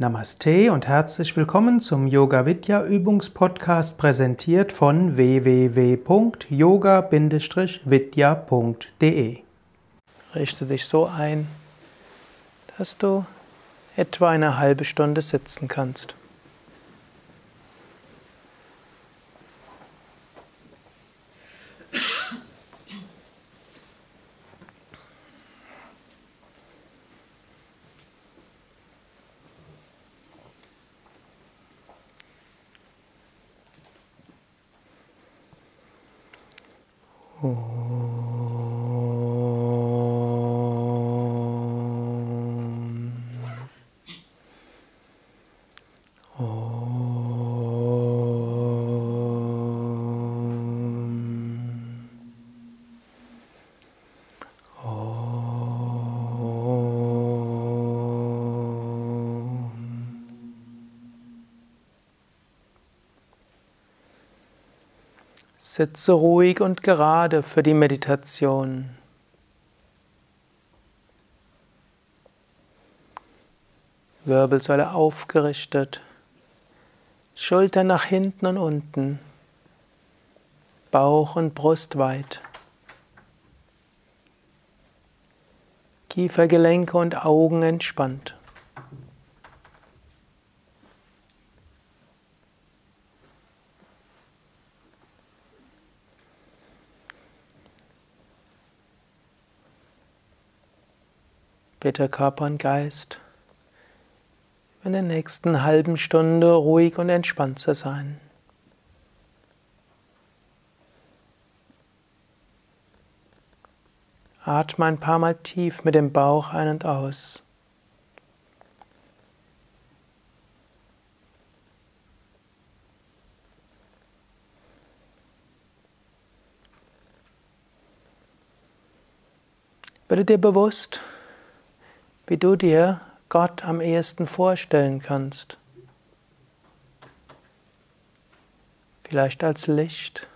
Namaste und herzlich willkommen zum Yoga Vidya Übungspodcast präsentiert von www.yoga-vidya.de. Richte dich so ein, dass du etwa eine halbe Stunde sitzen kannst. Sitze ruhig und gerade für die Meditation. Wirbelsäule aufgerichtet, Schultern nach hinten und unten, Bauch und Brust weit. Kiefergelenke und Augen entspannt. Bitte Körper und Geist in der nächsten halben Stunde ruhig und entspannt zu sein. Atme ein paar Mal tief mit dem Bauch ein und aus. Werde dir bewusst, wie du dir Gott am ehesten vorstellen kannst. Vielleicht als Licht,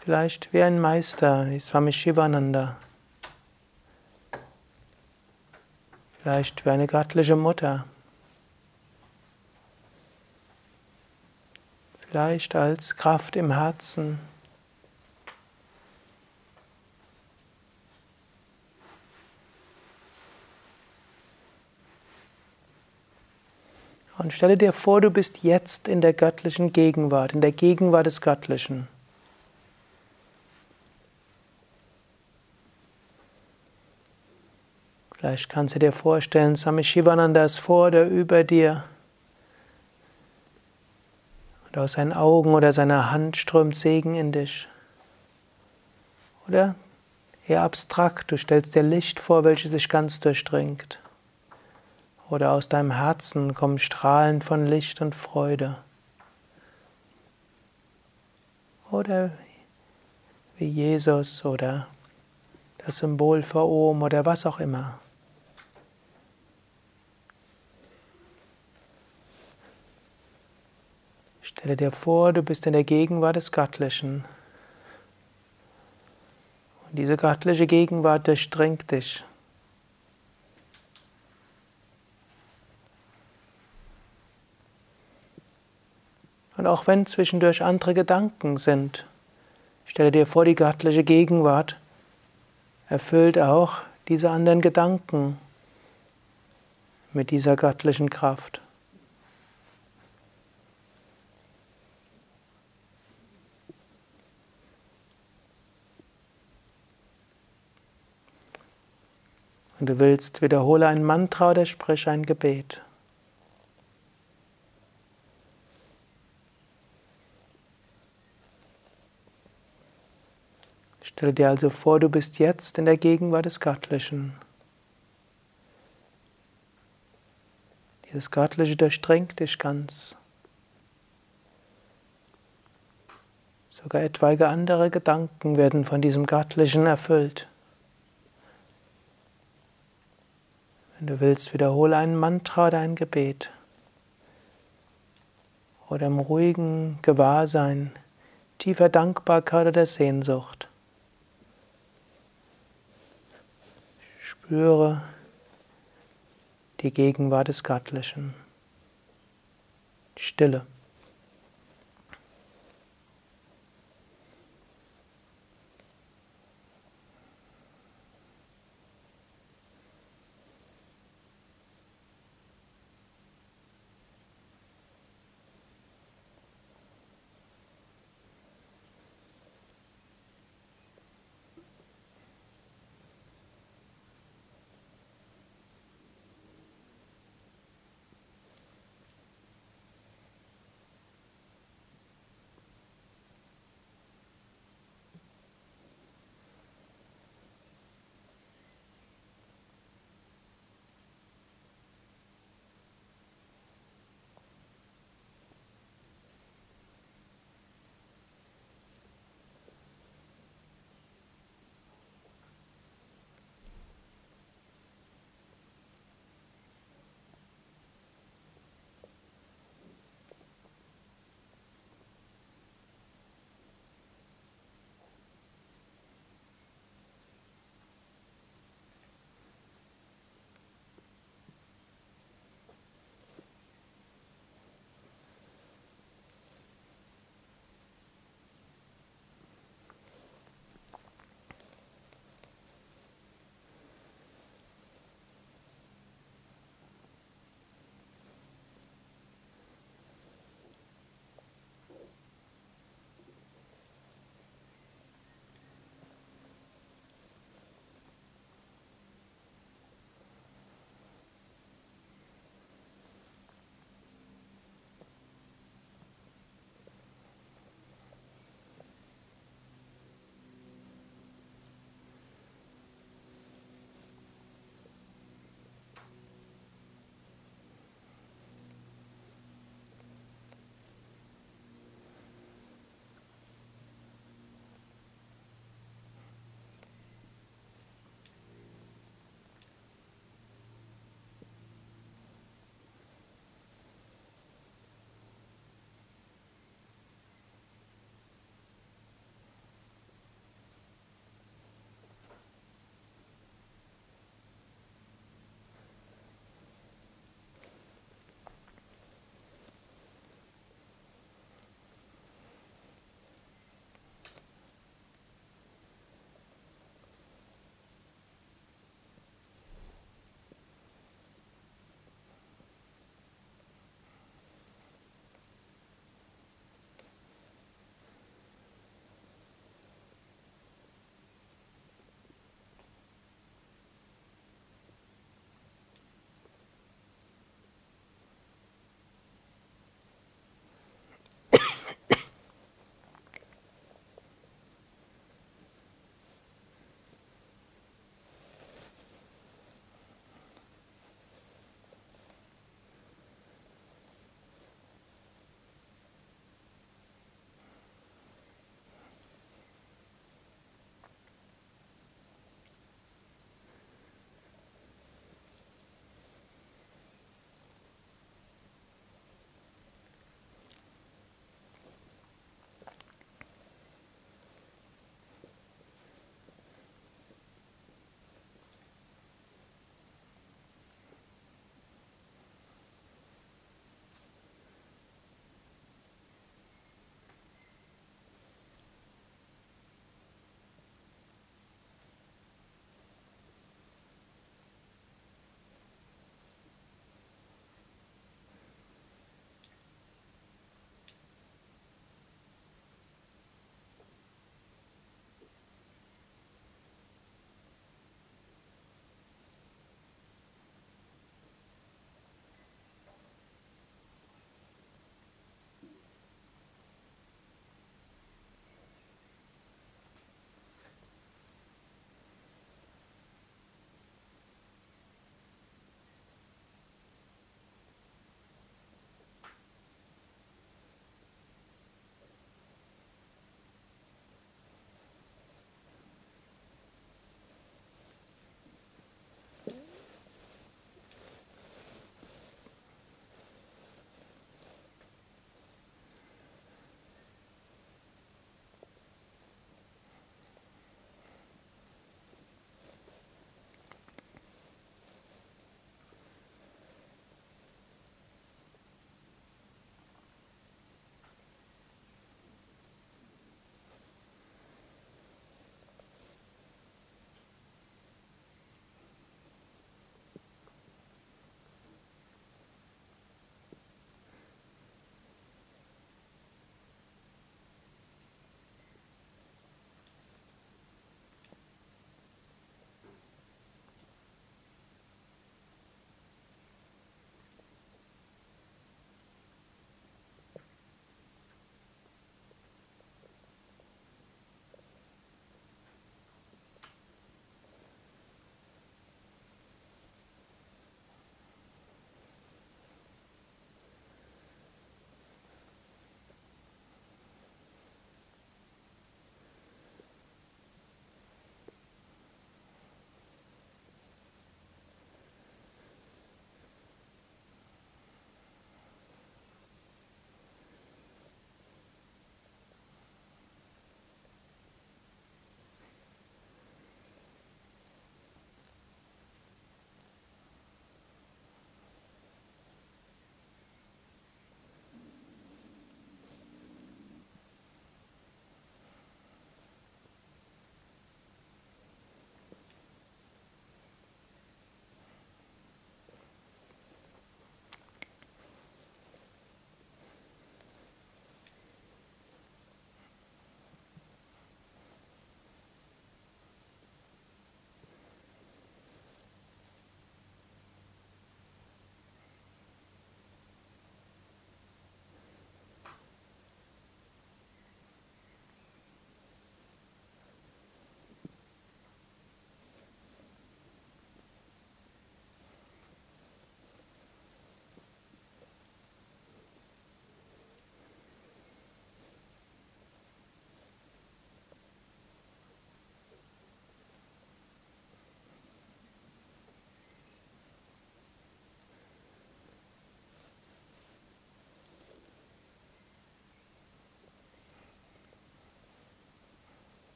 vielleicht wie ein Meister, wie Swami Shivananda, vielleicht wie eine göttliche Mutter, vielleicht als Kraft im Herzen. Und stelle dir vor, du bist jetzt in der göttlichen Gegenwart, in der Gegenwart des Göttlichen. Vielleicht kannst du dir vorstellen, Swami Shivananda ist vor oder über dir. Und aus seinen Augen oder seiner Hand strömt Segen in dich. Oder eher abstrakt, du stellst dir Licht vor, welches sich ganz durchdringt oder aus deinem Herzen kommen Strahlen von Licht und Freude. Oder wie Jesus oder das Symbol für Om oder was auch immer. Stelle dir vor, du bist in der Gegenwart des Göttlichen. Und diese göttliche Gegenwart durchdringt dich. Und auch wenn zwischendurch andere Gedanken sind, stelle dir vor, die göttliche Gegenwart erfüllt auch diese anderen Gedanken mit dieser göttlichen Kraft. Und du willst, wiederhole ein Mantra oder sprich ein Gebet. Stelle dir also vor, du bist jetzt in der Gegenwart des Göttlichen. Dieses Göttliche durchdringt dich ganz. Sogar etwaige andere Gedanken werden von diesem Göttlichen erfüllt. Wenn du willst, wiederhole ein Mantra oder ein Gebet. Oder im ruhigen Gewahrsein tiefer Dankbarkeit oder Sehnsucht. Spüre die Gegenwart des Göttlichen. Stille.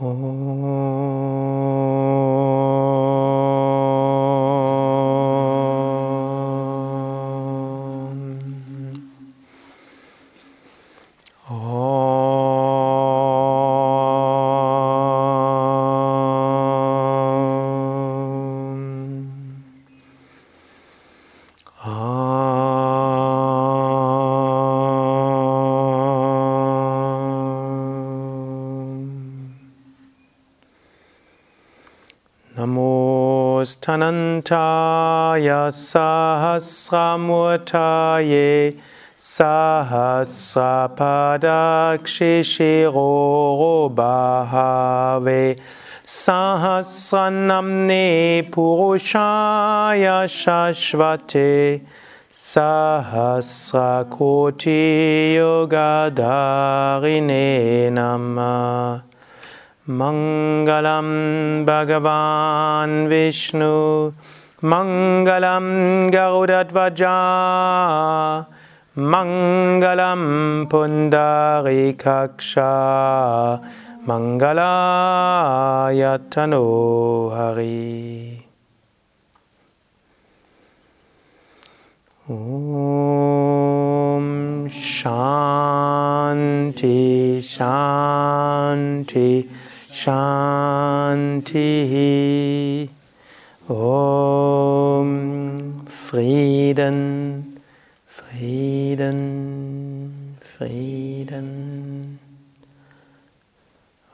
Oh. Namostanantaya Sahasramurtaye Sahasrapadakshishirobhave Sahasranamne Purushaya Shashvate Sahasrakoti Yogadarine Namah Mangalam Bhagavan Vishnu Mangalam Garudadvaja Mangalam Pundarikaksha Mangalayatano Hari Om Shanti Shanti Shanti. Om Frieden, Frieden, Frieden.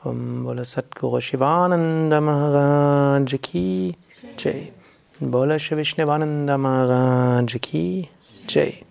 Om Bola Satguru Shivananda Maharaj Ki Jai. Bola Shivishnevananda Maharaj Ki Jai.